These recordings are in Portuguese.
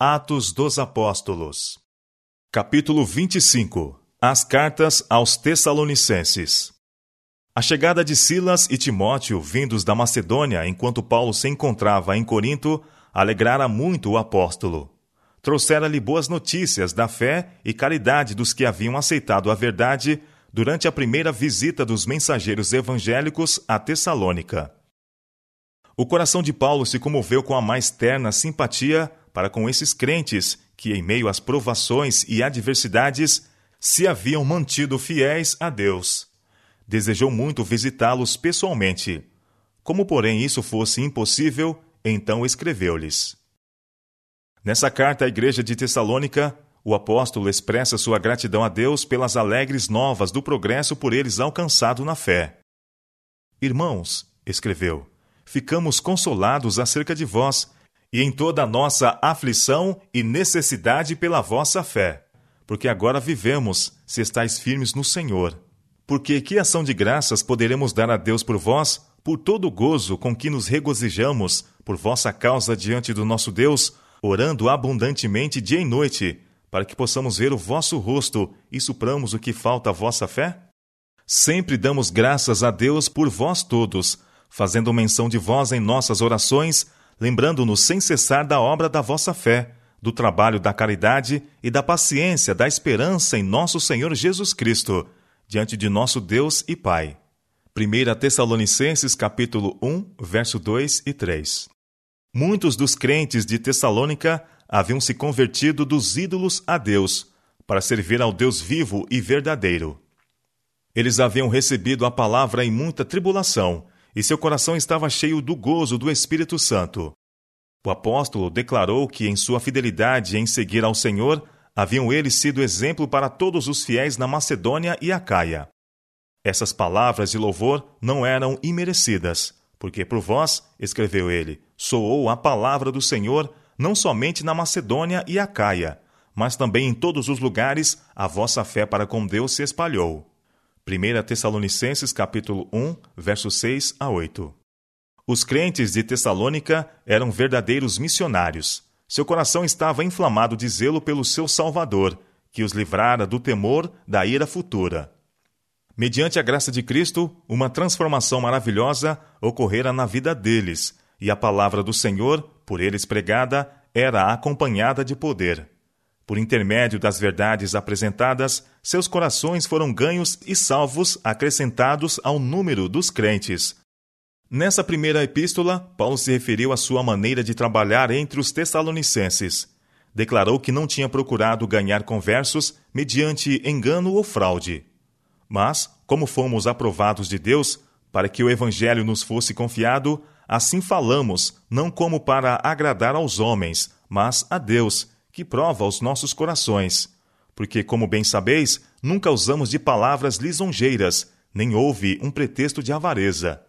Atos dos Apóstolos. Capítulo 25 As Cartas aos Tessalonicenses. A chegada de Silas e Timóteo, vindos da Macedônia enquanto Paulo se encontrava em Corinto, alegrara muito o apóstolo. Trouxera-lhe boas notícias da fé e caridade dos que haviam aceitado a verdade durante a primeira visita dos mensageiros evangélicos a Tessalônica. O coração de Paulo se comoveu com a mais terna simpatia para com esses crentes que, em meio às provações e adversidades, se haviam mantido fiéis a Deus. Desejou muito visitá-los pessoalmente. Como, porém, isso fosse impossível, então escreveu-lhes. Nessa carta à igreja de Tessalônica, o apóstolo expressa sua gratidão a Deus pelas alegres novas do progresso por eles alcançado na fé. Irmãos, escreveu, ficamos consolados acerca de vós e em toda a nossa aflição e necessidade pela vossa fé, porque agora vivemos, se estáis firmes no Senhor. Porque que ação de graças poderemos dar a Deus por vós, por todo o gozo com que nos regozijamos por vossa causa diante do nosso Deus, orando abundantemente dia e noite, para que possamos ver o vosso rosto e supramos o que falta à vossa fé? Sempre damos graças a Deus por vós todos, fazendo menção de vós em nossas orações, lembrando-nos sem cessar da obra da vossa fé, do trabalho da caridade e da paciência da esperança em nosso Senhor Jesus Cristo, diante de nosso Deus e Pai. 1 Tessalonicenses capítulo 1, verso 2 e 3. Muitos dos crentes de Tessalônica haviam se convertido dos ídolos a Deus, para servir ao Deus vivo e verdadeiro. Eles haviam recebido a palavra em muita tribulação e seu coração estava cheio do gozo do Espírito Santo. O apóstolo declarou que, em sua fidelidade em seguir ao Senhor, haviam eles sido exemplo para todos os fiéis na Macedônia e Acaia. Essas palavras de louvor não eram imerecidas, porque por vós, escreveu ele, soou a palavra do Senhor não somente na Macedônia e Acaia, mas também em todos os lugares a vossa fé para com Deus se espalhou. 1 Tessalonicenses capítulo 1, versos 6 a 8. Os crentes de Tessalônica eram verdadeiros missionários. Seu coração estava inflamado de zelo pelo seu Salvador, que os livrara do temor da ira futura. Mediante a graça de Cristo, uma transformação maravilhosa ocorrera na vida deles, e a palavra do Senhor, por eles pregada, era acompanhada de poder. Por intermédio das verdades apresentadas, seus corações foram ganhos e salvos acrescentados ao número dos crentes. Nessa primeira epístola, Paulo se referiu à sua maneira de trabalhar entre os tessalonicenses. Declarou que não tinha procurado ganhar conversos mediante engano ou fraude. Mas, como fomos aprovados de Deus, para que o Evangelho nos fosse confiado, assim falamos, não como para agradar aos homens, mas a Deus que prova os nossos corações. Porque, como bem sabeis, nunca usamos de palavras lisonjeiras, nem houve um pretexto de avareza.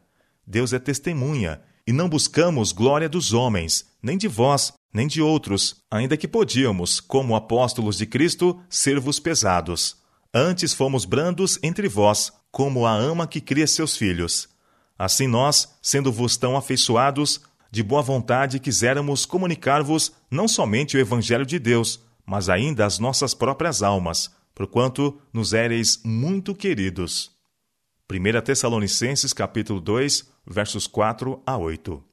Deus é testemunha, e não buscamos glória dos homens, nem de vós, nem de outros, ainda que podíamos, como apóstolos de Cristo, ser-vos pesados. Antes fomos brandos entre vós, como a ama que cria seus filhos. Assim nós, sendo-vos tão afeiçoados, de boa vontade quiséramos comunicar-vos não somente o Evangelho de Deus, mas ainda as nossas próprias almas, porquanto nos éreis muito queridos. 1 Tessalonicenses capítulo 2, versos 4 a 8.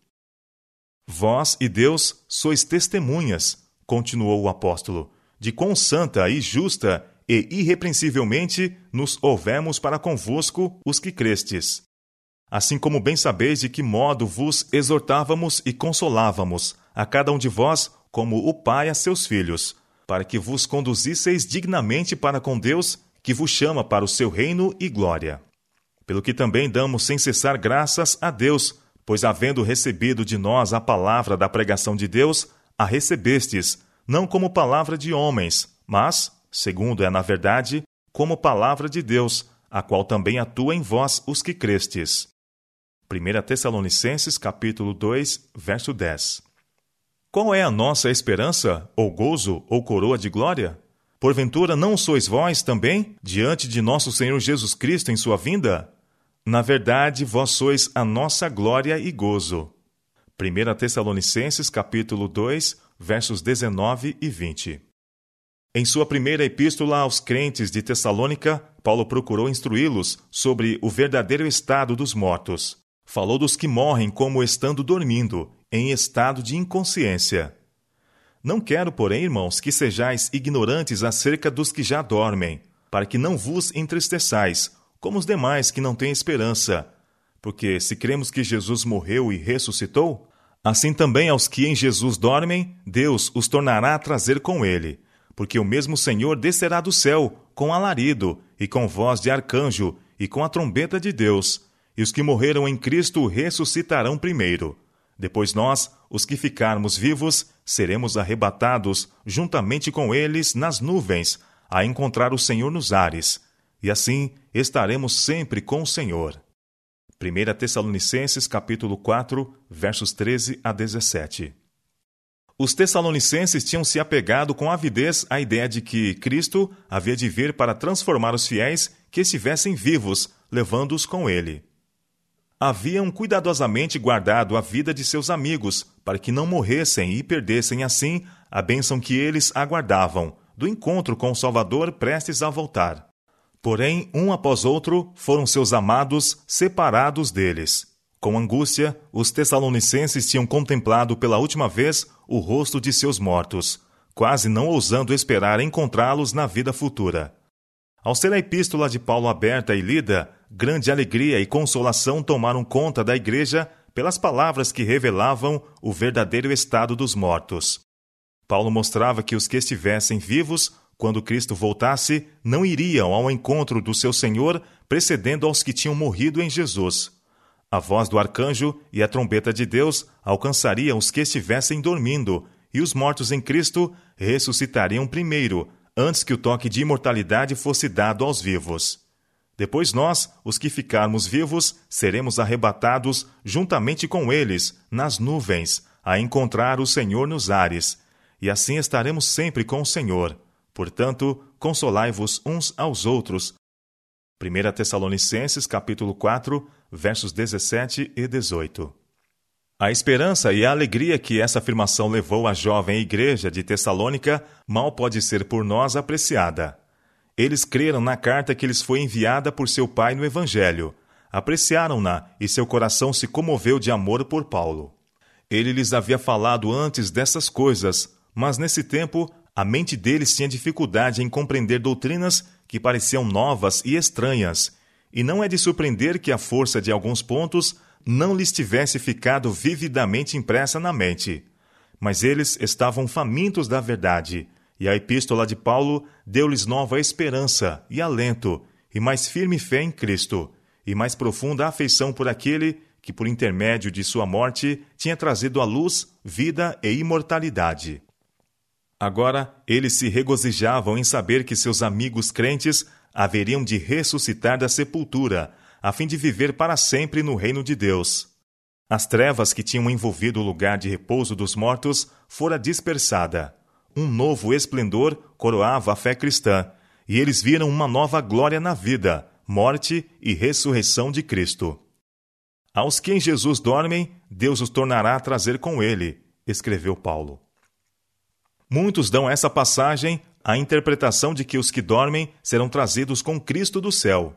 Vós e Deus sois testemunhas, continuou o apóstolo, de quão santa e justa e irrepreensivelmente nos houvemos para convosco os que crestes. Assim como bem sabeis de que modo vos exortávamos e consolávamos, a cada um de vós, como o Pai a seus filhos, para que vos conduzisseis dignamente para com Deus, que vos chama para o seu reino e glória. Pelo que também damos sem cessar graças a Deus, pois havendo recebido de nós a palavra da pregação de Deus, a recebestes, não como palavra de homens, mas, segundo é na verdade, como palavra de Deus, a qual também atua em vós os que crestes. 1 Tessalonicenses capítulo 2, verso 10. Qual é a nossa esperança, ou gozo, ou coroa de glória? Porventura não sois vós também diante de nosso Senhor Jesus Cristo em sua vinda? Na verdade, vós sois a nossa glória e gozo. 1 Tessalonicenses capítulo 2, versos 19 e 20. Em sua primeira epístola aos crentes de Tessalônica, Paulo procurou instruí-los sobre o verdadeiro estado dos mortos. Falou dos que morrem como estando dormindo, em estado de inconsciência. Não quero, porém, irmãos, que sejais ignorantes acerca dos que já dormem, para que não vos entristeçais, como os demais que não têm esperança. Porque se cremos que Jesus morreu e ressuscitou, assim também aos que em Jesus dormem, Deus os tornará a trazer com ele. Porque o mesmo Senhor descerá do céu, com alarido, e com voz de arcanjo, e com a trombeta de Deus, e os que morreram em Cristo ressuscitarão primeiro. Depois nós, os que ficarmos vivos, seremos arrebatados juntamente com eles nas nuvens, a encontrar o Senhor nos ares, e assim estaremos sempre com o Senhor. 1 Tessalonicenses capítulo 4, versos 13 a 17. Os tessalonicenses tinham se apegado com avidez à ideia de que Cristo havia de vir para transformar os fiéis que estivessem vivos, levando-os com ele haviam cuidadosamente guardado a vida de seus amigos, para que não morressem e perdessem assim a bênção que eles aguardavam, do encontro com o Salvador prestes a voltar. Porém, um após outro, foram seus amados separados deles. Com angústia, os tessalonicenses tinham contemplado pela última vez o rosto de seus mortos, quase não ousando esperar encontrá-los na vida futura. Ao ser a epístola de Paulo aberta e lida, grande alegria e consolação tomaram conta da igreja pelas palavras que revelavam o verdadeiro estado dos mortos. Paulo mostrava que os que estivessem vivos, quando Cristo voltasse, não iriam ao encontro do seu Senhor, precedendo aos que tinham morrido em Jesus. A voz do arcanjo e a trombeta de Deus alcançariam os que estivessem dormindo, e os mortos em Cristo ressuscitariam primeiro, antes que o toque de imortalidade fosse dado aos vivos. Depois nós, os que ficarmos vivos, seremos arrebatados juntamente com eles nas nuvens, a encontrar o Senhor nos ares, e assim estaremos sempre com o Senhor. Portanto, consolai-vos uns aos outros. 1 Tessalonicenses capítulo 4, versos 17 e 18. A esperança e a alegria que essa afirmação levou à jovem igreja de Tessalônica mal pode ser por nós apreciada. Eles creram na carta que lhes foi enviada por seu pai no Evangelho, apreciaram-na e seu coração se comoveu de amor por Paulo. Ele lhes havia falado antes dessas coisas, mas nesse tempo a mente deles tinha dificuldade em compreender doutrinas que pareciam novas e estranhas, e não é de surpreender que a força de alguns pontos não lhes tivesse ficado vividamente impressa na mente. Mas eles estavam famintos da verdade e a epístola de Paulo deu-lhes nova esperança e alento, e mais firme fé em Cristo, e mais profunda afeição por aquele que, por intermédio de sua morte, tinha trazido à luz vida e imortalidade. Agora, eles se regozijavam em saber que seus amigos crentes haveriam de ressuscitar da sepultura, a fim de viver para sempre no reino de Deus. As trevas que tinham envolvido o lugar de repouso dos mortos fora dispersada um novo esplendor coroava a fé cristã, e eles viram uma nova glória na vida, morte e ressurreição de Cristo. Aos que em Jesus dormem, Deus os tornará a trazer com ele, escreveu Paulo. Muitos dão essa passagem a interpretação de que os que dormem serão trazidos com Cristo do céu.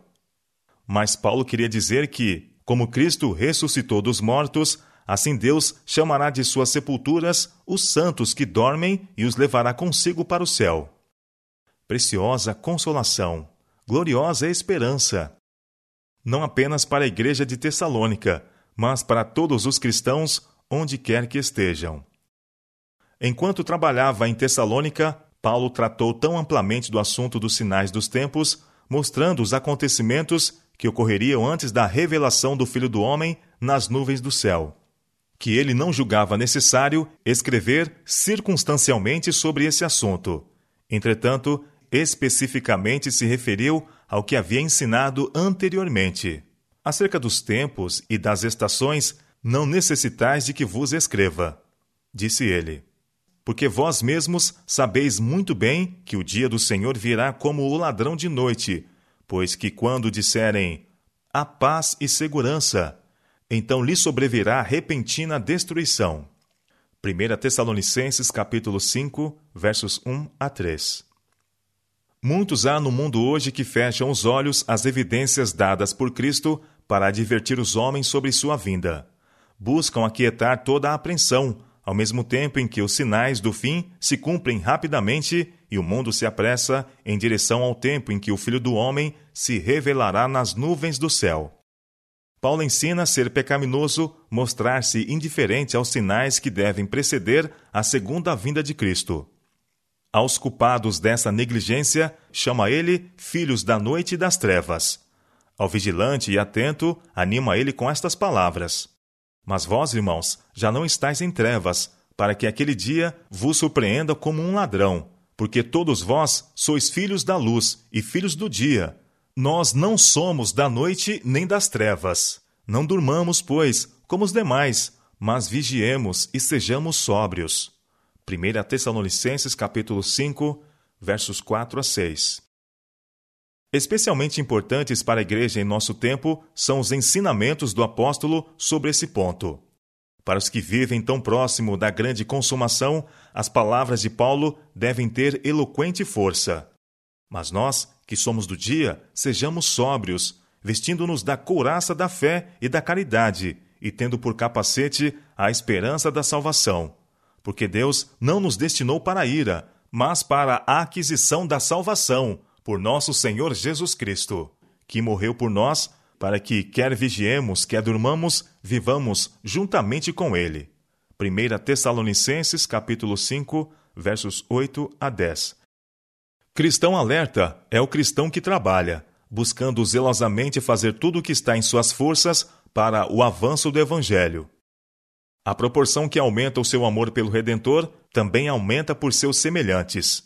Mas Paulo queria dizer que, como Cristo ressuscitou dos mortos, Assim Deus chamará de suas sepulturas os santos que dormem e os levará consigo para o céu. Preciosa consolação, gloriosa esperança. Não apenas para a igreja de Tessalônica, mas para todos os cristãos, onde quer que estejam. Enquanto trabalhava em Tessalônica, Paulo tratou tão amplamente do assunto dos sinais dos tempos, mostrando os acontecimentos que ocorreriam antes da revelação do Filho do Homem nas nuvens do céu que ele não julgava necessário escrever circunstancialmente sobre esse assunto. Entretanto, especificamente se referiu ao que havia ensinado anteriormente. Acerca dos tempos e das estações, não necessitais de que vos escreva. Disse ele. Porque vós mesmos sabeis muito bem que o dia do Senhor virá como o ladrão de noite, pois que quando disserem a paz e segurança, então lhe sobrevirá repentina destruição. 1 Tessalonicenses capítulo 5, versos 1 a 3. Muitos há no mundo hoje que fecham os olhos às evidências dadas por Cristo para advertir os homens sobre sua vinda. Buscam aquietar toda a apreensão, ao mesmo tempo em que os sinais do fim se cumprem rapidamente e o mundo se apressa em direção ao tempo em que o Filho do Homem se revelará nas nuvens do céu. Paulo ensina a ser pecaminoso mostrar-se indiferente aos sinais que devem preceder a segunda vinda de Cristo. Aos culpados dessa negligência, chama ele filhos da noite e das trevas. Ao vigilante e atento, anima ele com estas palavras: Mas vós, irmãos, já não estáis em trevas, para que aquele dia vos surpreenda como um ladrão, porque todos vós sois filhos da luz e filhos do dia. Nós não somos da noite nem das trevas. Não durmamos, pois, como os demais, mas vigiemos e sejamos sóbrios. 1 Tessalonicenses capítulo 5, versos 4 a 6. Especialmente importantes para a igreja em nosso tempo são os ensinamentos do apóstolo sobre esse ponto. Para os que vivem tão próximo da grande consumação, as palavras de Paulo devem ter eloquente força. Mas nós, que somos do dia, sejamos sóbrios, vestindo-nos da couraça da fé e da caridade, e tendo por capacete a esperança da salvação. Porque Deus não nos destinou para a ira, mas para a aquisição da salvação, por nosso Senhor Jesus Cristo, que morreu por nós, para que, quer vigiemos, quer durmamos, vivamos juntamente com Ele. 1 Tessalonicenses capítulo 5, versos 8 a 10. Cristão alerta é o cristão que trabalha, buscando zelosamente fazer tudo o que está em suas forças para o avanço do Evangelho. A proporção que aumenta o seu amor pelo Redentor também aumenta por seus semelhantes.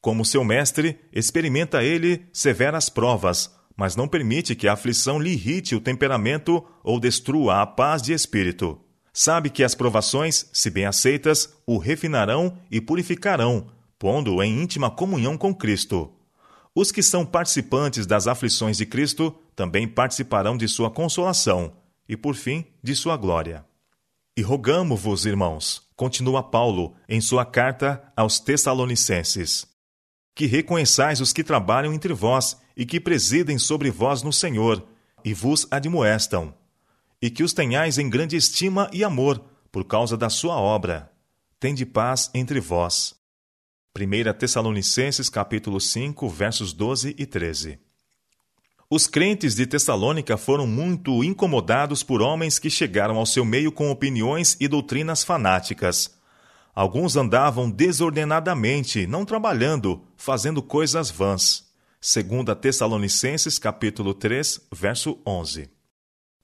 Como seu mestre, experimenta ele severas provas, mas não permite que a aflição lhe irrite o temperamento ou destrua a paz de espírito. Sabe que as provações, se bem aceitas, o refinarão e purificarão, pondo-o em íntima comunhão com Cristo. Os que são participantes das aflições de Cristo também participarão de sua consolação e, por fim, de sua glória. E rogamo-vos, irmãos, continua Paulo em sua carta aos Tessalonicenses, que reconheçais os que trabalham entre vós e que presidem sobre vós no Senhor e vos admoestam, e que os tenhais em grande estima e amor por causa da sua obra. Tende paz entre vós. 1 Tessalonicenses capítulo 5, versos 12 e 13. Os crentes de Tessalônica foram muito incomodados por homens que chegaram ao seu meio com opiniões e doutrinas fanáticas. Alguns andavam desordenadamente, não trabalhando, fazendo coisas vãs. 2 Tessalonicenses capítulo 3, verso 11.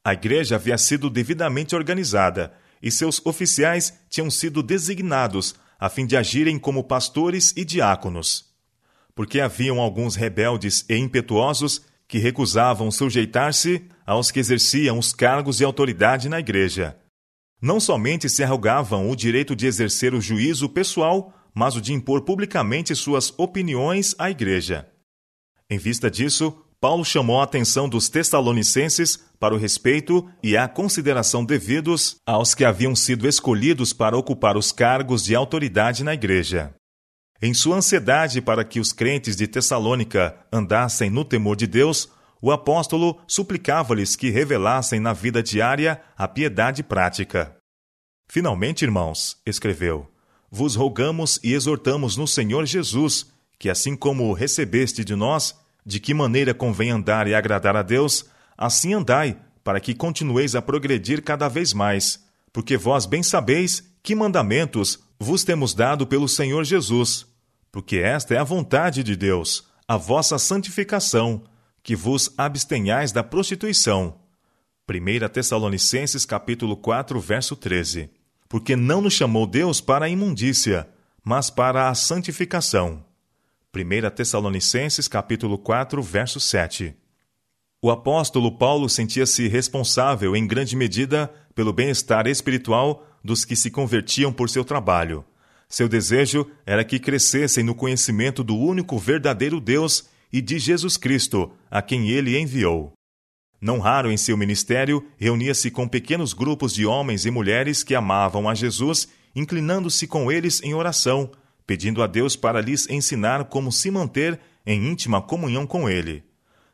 A igreja havia sido devidamente organizada e seus oficiais tinham sido designados a fim de agirem como pastores e diáconos. Porque haviam alguns rebeldes e impetuosos que recusavam sujeitar-se aos que exerciam os cargos de autoridade na igreja. Não somente se arrogavam o direito de exercer o juízo pessoal, mas o de impor publicamente suas opiniões à igreja. Em vista disso, Paulo chamou a atenção dos Tessalonicenses para o respeito e a consideração devidos aos que haviam sido escolhidos para ocupar os cargos de autoridade na igreja. Em sua ansiedade para que os crentes de Tessalônica andassem no temor de Deus, o apóstolo suplicava-lhes que revelassem na vida diária a piedade prática. Finalmente, irmãos, escreveu, vos rogamos e exortamos no Senhor Jesus que, assim como recebeste de nós, de que maneira convém andar e agradar a Deus, assim andai, para que continueis a progredir cada vez mais, porque vós bem sabeis que mandamentos vos temos dado pelo Senhor Jesus, porque esta é a vontade de Deus, a vossa santificação, que vos abstenhais da prostituição. 1 Tessalonicenses capítulo 4, verso 13. Porque não nos chamou Deus para a imundícia, mas para a santificação. 1 Tessalonicenses capítulo 4, verso 7. O apóstolo Paulo sentia-se responsável em grande medida pelo bem-estar espiritual dos que se convertiam por seu trabalho. Seu desejo era que crescessem no conhecimento do único verdadeiro Deus e de Jesus Cristo, a quem ele enviou. Não raro em seu ministério, reunia-se com pequenos grupos de homens e mulheres que amavam a Jesus inclinando-se com eles em oração, pedindo a Deus para lhes ensinar como se manter em íntima comunhão com Ele.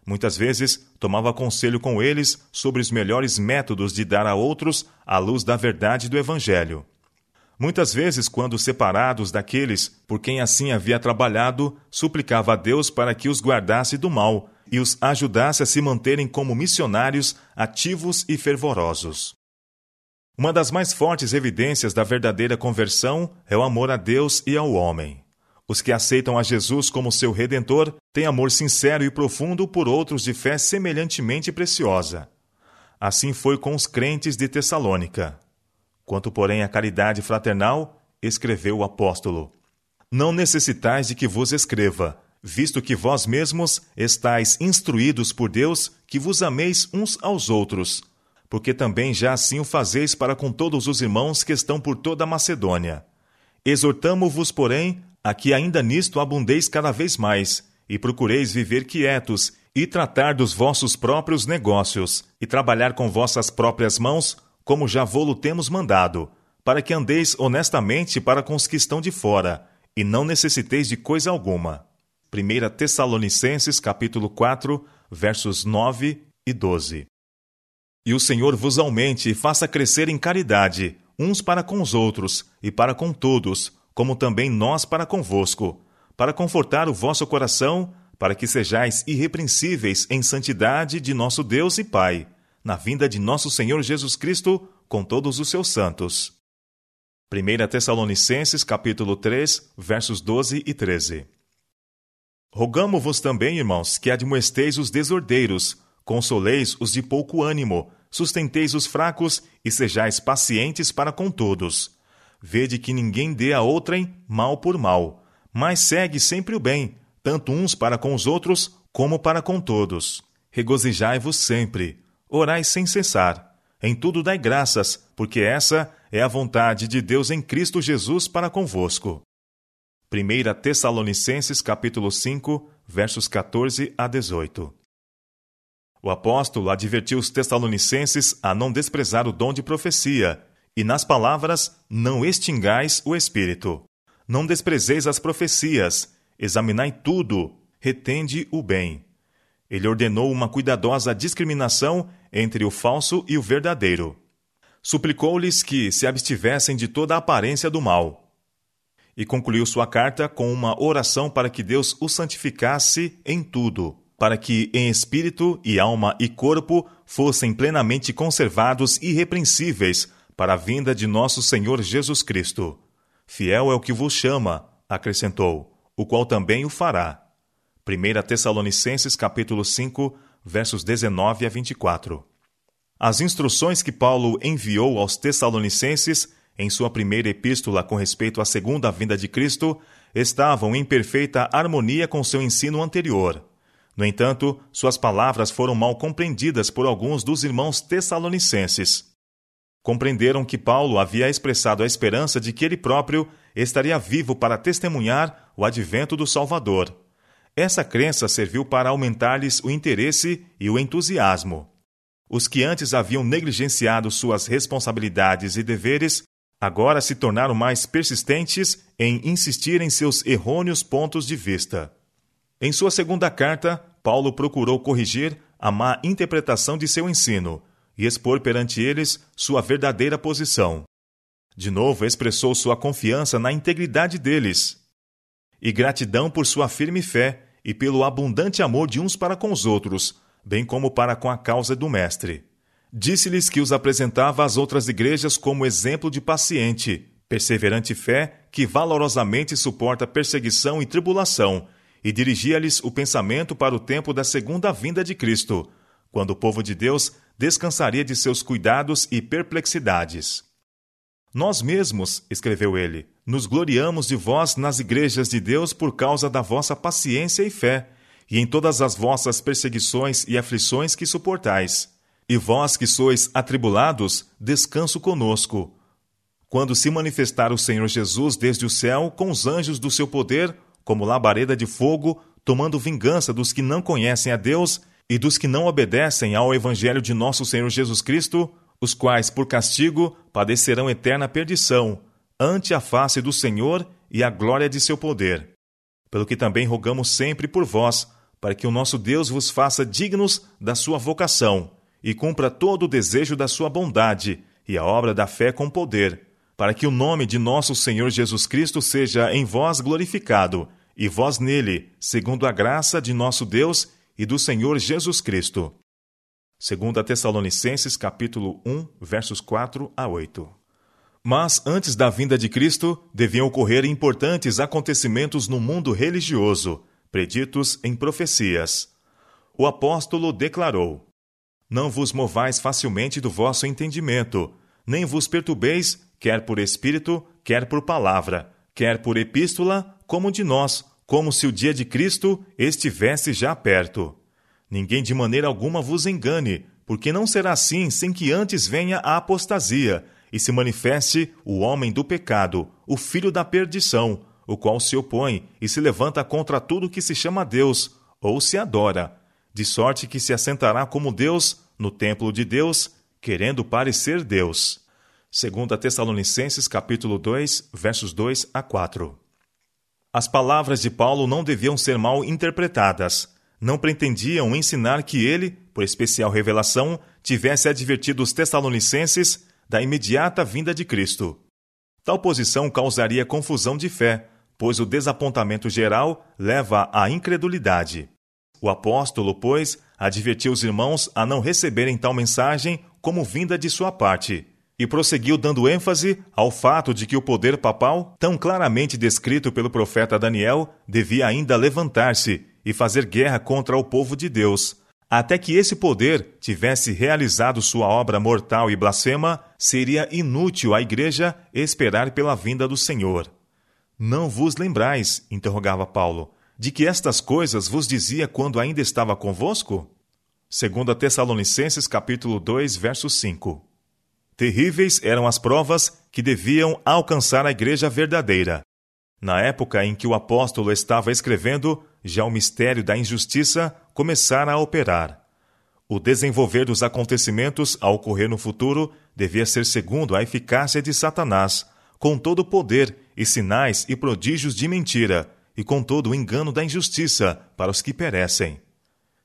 Muitas vezes tomava conselho com eles sobre os melhores métodos de dar a outros a luz da verdade do Evangelho. Muitas vezes, quando separados daqueles por quem assim havia trabalhado, suplicava a Deus para que os guardasse do mal e os ajudasse a se manterem como missionários ativos e fervorosos. Uma das mais fortes evidências da verdadeira conversão é o amor a Deus e ao homem. Os que aceitam a Jesus como seu redentor têm amor sincero e profundo por outros de fé semelhantemente preciosa. Assim foi com os crentes de Tessalônica. Quanto, porém, à caridade fraternal, escreveu o apóstolo: Não necessitais de que vos escreva, visto que vós mesmos estáis instruídos por Deus que vos ameis uns aos outros, porque também já assim o fazeis para com todos os irmãos que estão por toda a Macedônia. Exortamo-vos, porém, a que ainda nisto abundeis cada vez mais, e procureis viver quietos, e tratar dos vossos próprios negócios, e trabalhar com vossas próprias mãos, como já vô-lo temos mandado, para que andeis honestamente para com os que estão de fora, e não necessiteis de coisa alguma. 1 Tessalonicenses capítulo 4, versos 9 e 12. E o Senhor vos aumente e faça crescer em caridade, uns para com os outros e para com todos, como também nós para convosco, para confortar o vosso coração, para que sejais irrepreensíveis em santidade de nosso Deus e Pai, na vinda de nosso Senhor Jesus Cristo com todos os seus santos. 1 Tessalonicenses capítulo 3, versos 12 e 13. Rogamo-vos também, irmãos, que admoesteis os desordeiros, consoleis os de pouco ânimo, sustenteis os fracos e sejais pacientes para com todos. Vede que ninguém dê a outrem mal por mal, mas segue sempre o bem, tanto uns para com os outros como para com todos. Regozijai-vos sempre, orai sem cessar. Em tudo dai graças, porque essa é a vontade de Deus em Cristo Jesus para convosco. 1 Tessalonicenses capítulo 5, versos 14 a 18. O apóstolo advertiu os tessalonicenses a não desprezar o dom de profecia, e nas palavras, não extingais o espírito. Não desprezeis as profecias, examinai tudo, retende o bem. Ele ordenou uma cuidadosa discriminação entre o falso e o verdadeiro. Suplicou-lhes que se abstivessem de toda a aparência do mal e concluiu sua carta com uma oração para que Deus o santificasse em tudo, para que em espírito e alma e corpo fossem plenamente conservados irrepreensíveis para a vinda de nosso Senhor Jesus Cristo. Fiel é o que vos chama, acrescentou, o qual também o fará. 1 Tessalonicenses capítulo 5, versos 19 a 24. As instruções que Paulo enviou aos Tessalonicenses em sua primeira epístola com respeito à segunda vinda de Cristo, estavam em perfeita harmonia com seu ensino anterior. No entanto, suas palavras foram mal compreendidas por alguns dos irmãos tessalonicenses. Compreenderam que Paulo havia expressado a esperança de que ele próprio estaria vivo para testemunhar o advento do Salvador. Essa crença serviu para aumentar-lhes o interesse e o entusiasmo. Os que antes haviam negligenciado suas responsabilidades e deveres agora se tornaram mais persistentes em insistir em seus errôneos pontos de vista. Em sua segunda carta, Paulo procurou corrigir a má interpretação de seu ensino e expor perante eles sua verdadeira posição. De novo, expressou sua confiança na integridade deles e gratidão por sua firme fé e pelo abundante amor de uns para com os outros, bem como para com a causa do Mestre. Disse-lhes que os apresentava às outras igrejas como exemplo de paciente, perseverante fé que valorosamente suporta perseguição e tribulação, e dirigia-lhes o pensamento para o tempo da segunda vinda de Cristo, quando o povo de Deus descansaria de seus cuidados e perplexidades. Nós mesmos, escreveu ele, nos gloriamos de vós nas igrejas de Deus por causa da vossa paciência e fé, e em todas as vossas perseguições e aflições que suportais e vós que sois atribulados, descanso conosco. Quando se manifestar o Senhor Jesus desde o céu com os anjos do seu poder, como labareda de fogo, tomando vingança dos que não conhecem a Deus e dos que não obedecem ao Evangelho de nosso Senhor Jesus Cristo, os quais, por castigo, padecerão eterna perdição, ante a face do Senhor e a glória de seu poder. Pelo que também rogamos sempre por vós, para que o nosso Deus vos faça dignos da sua vocação e cumpra todo o desejo da sua bondade e a obra da fé com poder, para que o nome de nosso Senhor Jesus Cristo seja em vós glorificado e vós nele, segundo a graça de nosso Deus e do Senhor Jesus Cristo. Segundo a Tessalonicenses capítulo 1, versos 4 a 8. Mas antes da vinda de Cristo, deviam ocorrer importantes acontecimentos no mundo religioso, preditos em profecias. O apóstolo declarou: Não vos movais facilmente do vosso entendimento, nem vos perturbeis, quer por espírito, quer por palavra, quer por epístola, como de nós, como se o dia de Cristo estivesse já perto. Ninguém de maneira alguma vos engane, porque não será assim sem que antes venha a apostasia e se manifeste o homem do pecado, o filho da perdição, o qual se opõe e se levanta contra tudo que se chama Deus ou se adora, de sorte que se assentará como Deus no templo de Deus, querendo parecer Deus. Segundo Tessalonicenses capítulo 2, versos 2 a 4. As palavras de Paulo não deviam ser mal interpretadas. Não pretendiam ensinar que ele, por especial revelação, tivesse advertido os tessalonicenses da imediata vinda de Cristo. Tal posição causaria confusão de fé, pois o desapontamento geral leva à incredulidade. O apóstolo, pois, advertiu os irmãos a não receberem tal mensagem como vinda de sua parte, e prosseguiu dando ênfase ao fato de que o poder papal, tão claramente descrito pelo profeta Daniel, devia ainda levantar-se e fazer guerra contra o povo de Deus. Até que esse poder tivesse realizado sua obra mortal e blasfema, seria inútil à igreja esperar pela vinda do Senhor. Não vos lembrais, interrogava Paulo, de que estas coisas vos dizia quando ainda estava convosco? Segundo Tessalonicenses capítulo 2, verso 5. Terríveis eram as provas que deviam alcançar a igreja verdadeira. Na época em que o apóstolo estava escrevendo, já o mistério da injustiça começara a operar. O desenvolver dos acontecimentos a ocorrer no futuro devia ser segundo a eficácia de Satanás, com todo o poder e sinais e prodígios de mentira, e com todo o engano da injustiça para os que perecem.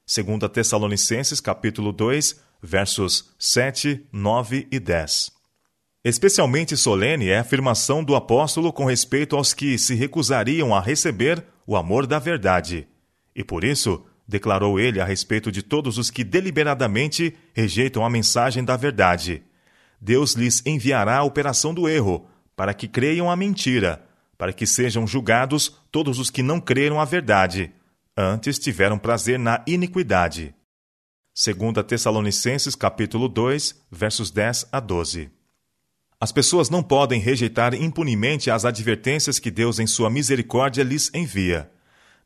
Segundo Tessalonicenses capítulo 2, versos 7, 9 e 10. Especialmente solene é a afirmação do apóstolo com respeito aos que se recusariam a receber o amor da verdade. E por isso, declarou ele a respeito de todos os que deliberadamente rejeitam a mensagem da verdade. Deus lhes enviará a operação do erro, para que creiam a mentira, para que sejam julgados todos os que não creram a verdade, antes tiveram prazer na iniquidade. 2 Tessalonicenses capítulo 2, versos 10 a 12. As pessoas não podem rejeitar impunemente as advertências que Deus em sua misericórdia lhes envia.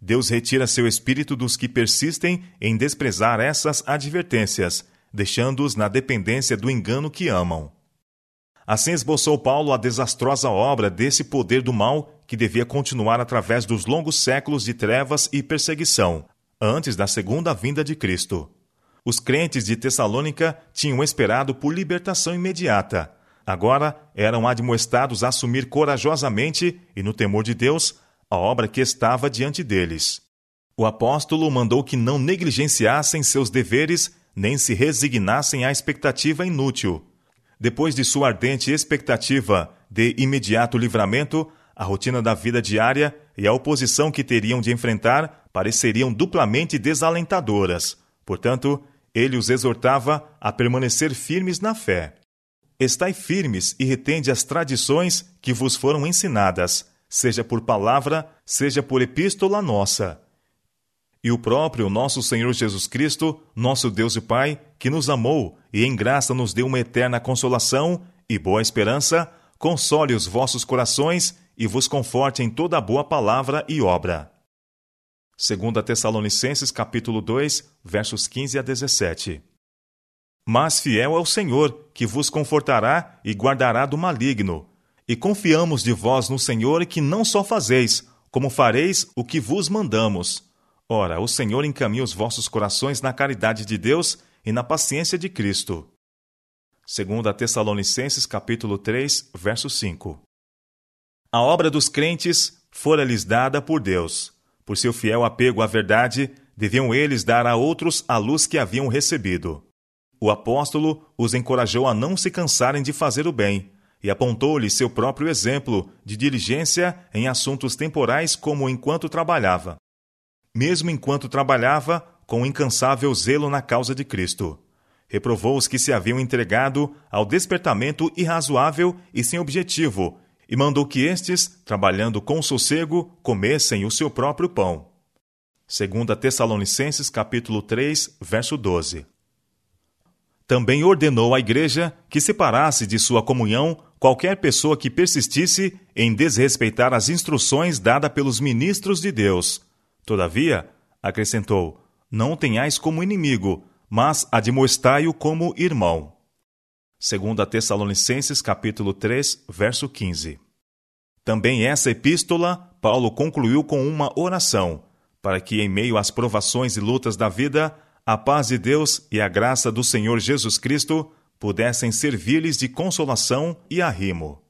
Deus retira seu espírito dos que persistem em desprezar essas advertências, deixando-os na dependência do engano que amam. Assim esboçou Paulo a desastrosa obra desse poder do mal que devia continuar através dos longos séculos de trevas e perseguição, antes da segunda vinda de Cristo. Os crentes de Tessalônica tinham esperado por libertação imediata. Agora eram admoestados a assumir corajosamente e no temor de Deus a obra que estava diante deles. O apóstolo mandou que não negligenciassem seus deveres nem se resignassem à expectativa inútil. Depois de sua ardente expectativa de imediato livramento, a rotina da vida diária e a oposição que teriam de enfrentar pareceriam duplamente desalentadoras. Portanto, ele os exortava a permanecer firmes na fé. Estai firmes e retende as tradições que vos foram ensinadas, seja por palavra, seja por epístola nossa. E o próprio nosso Senhor Jesus Cristo, nosso Deus e Pai, que nos amou e em graça nos deu uma eterna consolação e boa esperança, console os vossos corações e vos conforte em toda boa palavra e obra. 2 Tessalonicenses capítulo 2, versos 15 a 17. Mas fiel é o Senhor, que vos confortará e guardará do maligno. E confiamos de vós no Senhor que não só fazeis, como fareis o que vos mandamos. Ora, o Senhor encaminha os vossos corações na caridade de Deus e na paciência de Cristo. 2 Tessalonicenses capítulo 3, verso 5. A obra dos crentes fora-lhes dada por Deus. Por seu fiel apego à verdade, deviam eles dar a outros a luz que haviam recebido. O apóstolo os encorajou a não se cansarem de fazer o bem e apontou-lhe seu próprio exemplo de diligência em assuntos temporais como enquanto trabalhava. Mesmo enquanto trabalhava, com incansável zelo na causa de Cristo. Reprovou os que se haviam entregado ao despertamento irrazoável e sem objetivo, e mandou que estes, trabalhando com sossego, comessem o seu próprio pão. 2 Tessalonicenses capítulo 3, verso 12. Também ordenou à igreja que separasse de sua comunhão qualquer pessoa que persistisse em desrespeitar as instruções dadas pelos ministros de Deus. Todavia, acrescentou, não tenhais como inimigo, mas admoestai-o como irmão. 2 Tessalonicenses capítulo 3, verso 15. Também essa epístola Paulo concluiu com uma oração, para que em meio às provações e lutas da vida, a paz de Deus e a graça do Senhor Jesus Cristo pudessem servir-lhes de consolação e arrimo.